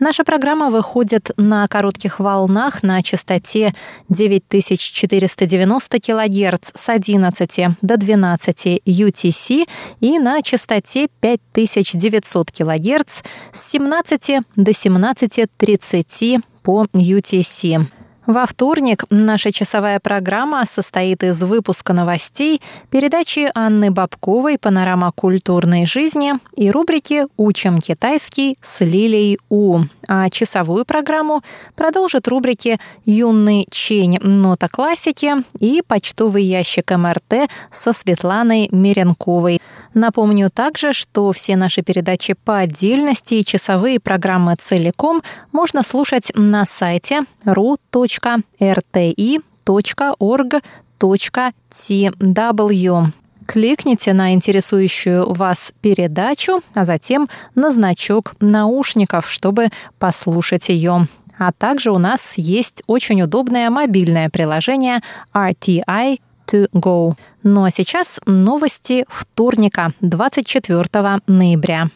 Наша программа выходит на коротких волнах на частоте 9490 кГц с 11 до 12 UTC и на частоте 5900 кГц с 17 до 17.30 по UTC. Во вторник наша часовая программа состоит из выпуска новостей, передачи Анны Бабковой «Панорама культурной жизни» и рубрики «Учим китайский» с Лилией У. А часовую программу продолжат рубрики «Юный чень. Нота классики» и «Почтовый ящик МРТ» со Светланой Меренковой. Напомню также, что все наши передачи по отдельности и часовые программы целиком можно слушать на сайте ru.com rti.org.tw. Кликните на интересующую вас передачу, а затем на значок наушников, чтобы послушать ее. А также у нас есть очень удобное мобильное приложение RTI to go. Ну а сейчас новости вторника, 24 ноября.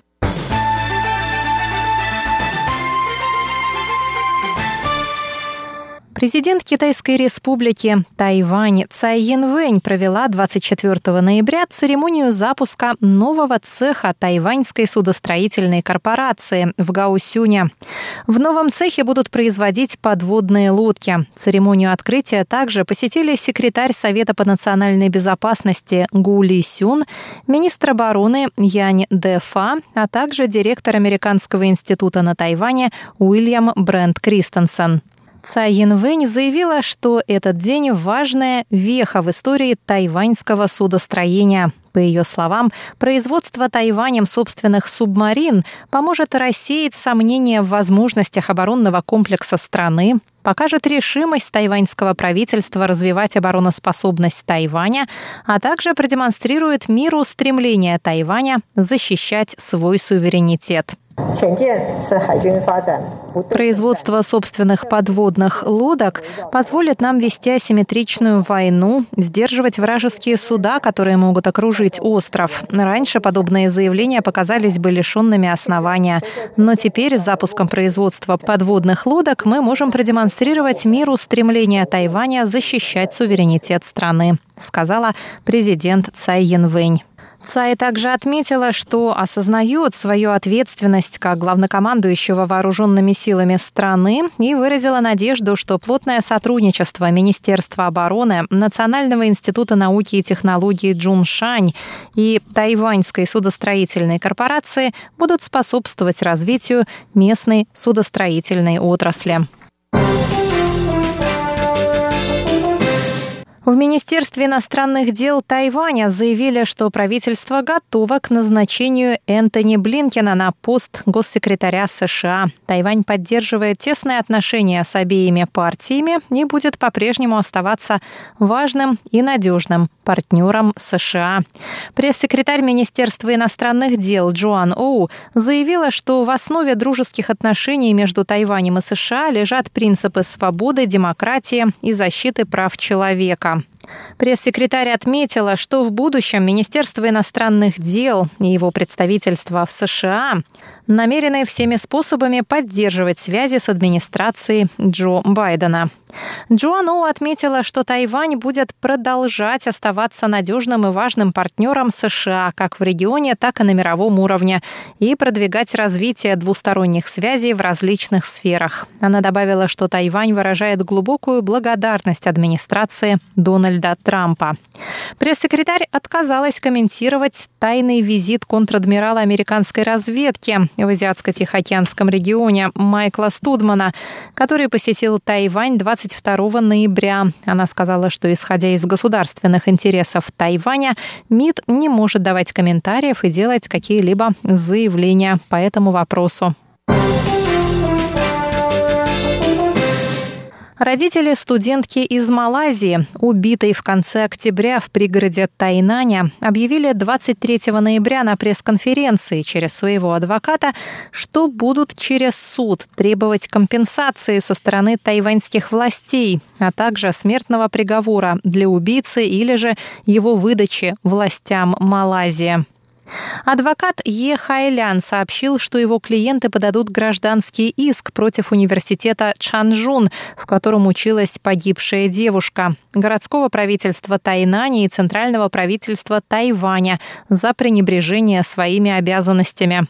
Президент Китайской республики Тайвань Цай Янвэнь провела 24 ноября церемонию запуска нового цеха тайваньской судостроительной корпорации в Гаусюне. В новом цехе будут производить подводные лодки. Церемонию открытия также посетили секретарь Совета по национальной безопасности Гу Ли Сюн, министр обороны Янь Дэфа, а также директор Американского института на Тайване Уильям Брент Кристенсен. Цай Янвэнь заявила, что этот день – важная веха в истории тайваньского судостроения. По ее словам, производство Тайванем собственных субмарин поможет рассеять сомнения в возможностях оборонного комплекса страны, покажет решимость тайваньского правительства развивать обороноспособность Тайваня, а также продемонстрирует миру стремление Тайваня защищать свой суверенитет. Производство собственных подводных лодок позволит нам вести асимметричную войну, сдерживать вражеские суда, которые могут окружить остров. Раньше подобные заявления показались бы лишенными основания. Но теперь с запуском производства подводных лодок мы можем продемонстрировать миру стремление Тайваня защищать суверенитет страны, сказала президент Цай Янвэнь. Цай также отметила, что осознает свою ответственность как главнокомандующего вооруженными силами страны и выразила надежду, что плотное сотрудничество Министерства обороны, Национального института науки и технологий Джуншань и Тайваньской судостроительной корпорации будут способствовать развитию местной судостроительной отрасли. В Министерстве иностранных дел Тайваня заявили, что правительство готово к назначению Энтони Блинкена на пост госсекретаря США. Тайвань поддерживает тесные отношения с обеими партиями и будет по-прежнему оставаться важным и надежным партнером США. Пресс-секретарь Министерства иностранных дел Джоан Оу заявила, что в основе дружеских отношений между Тайванем и США лежат принципы свободы, демократии и защиты прав человека. Пресс-секретарь отметила, что в будущем Министерство иностранных дел и его представительство в США намерены всеми способами поддерживать связи с администрацией Джо Байдена. Джоан Оу отметила, что Тайвань будет продолжать оставаться надежным и важным партнером США как в регионе, так и на мировом уровне и продвигать развитие двусторонних связей в различных сферах. Она добавила, что Тайвань выражает глубокую благодарность администрации Дональда Трампа. Пресс-секретарь отказалась комментировать тайный визит контр-адмирала американской разведки в Азиатско-Тихоокеанском регионе Майкла Студмана, который посетил Тайвань 20 22 ноября. Она сказала, что исходя из государственных интересов Тайваня, МИД не может давать комментариев и делать какие-либо заявления по этому вопросу. Родители студентки из Малайзии, убитой в конце октября в пригороде Тайнаня, объявили 23 ноября на пресс-конференции через своего адвоката, что будут через суд требовать компенсации со стороны тайваньских властей, а также смертного приговора для убийцы или же его выдачи властям Малайзии. Адвокат Е. Хайлян сообщил, что его клиенты подадут гражданский иск против университета Чанжун, в котором училась погибшая девушка, городского правительства Тайнани и центрального правительства Тайваня за пренебрежение своими обязанностями.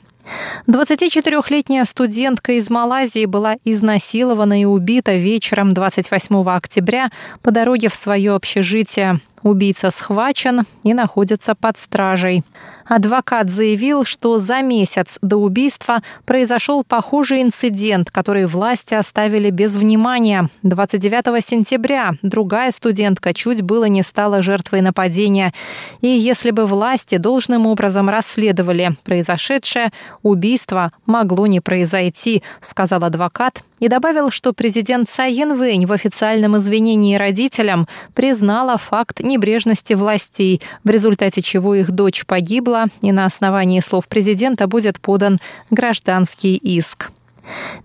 24-летняя студентка из Малайзии была изнасилована и убита вечером 28 октября по дороге в свое общежитие. Убийца схвачен и находится под стражей. Адвокат заявил, что за месяц до убийства произошел похожий инцидент, который власти оставили без внимания. 29 сентября другая студентка чуть было не стала жертвой нападения. И если бы власти должным образом расследовали произошедшее, убийство могло не произойти, сказал адвокат и добавил, что президент Цай Янвэнь в официальном извинении родителям признала факт небрежности властей, в результате чего их дочь погибла, и на основании слов президента будет подан гражданский иск.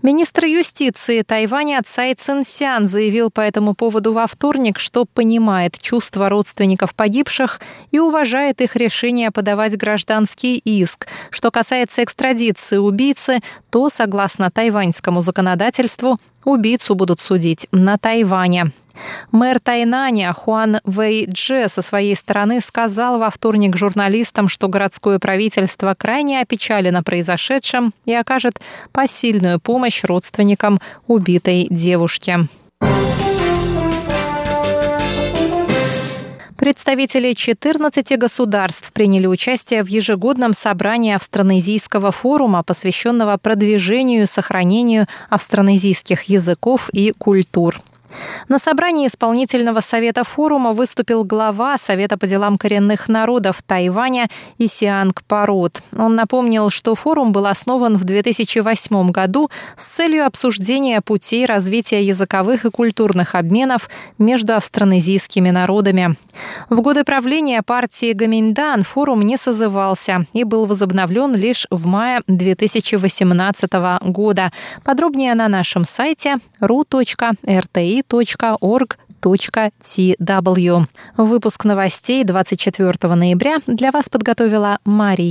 Министр юстиции Тайваня Цай Цинсян заявил по этому поводу во вторник, что понимает чувства родственников погибших и уважает их решение подавать гражданский иск. Что касается экстрадиции убийцы, то, согласно тайваньскому законодательству, убийцу будут судить на Тайване. Мэр Тайнаня Хуан Вэй Дже со своей стороны сказал во вторник журналистам, что городское правительство крайне опечалено произошедшим и окажет посильную помощь родственникам убитой девушки. Представители 14 государств приняли участие в ежегодном собрании Австронезийского форума, посвященного продвижению и сохранению австронезийских языков и культур. На собрании исполнительного совета форума выступил глава Совета по делам коренных народов Тайваня Исианг Парот. Он напомнил, что форум был основан в 2008 году с целью обсуждения путей развития языковых и культурных обменов между австронезийскими народами. В годы правления партии Гаминьдан форум не созывался и был возобновлен лишь в мае 2018 года. Подробнее на нашем сайте ru.rti tv.org.tw. Выпуск новостей 24 ноября для вас подготовила Мария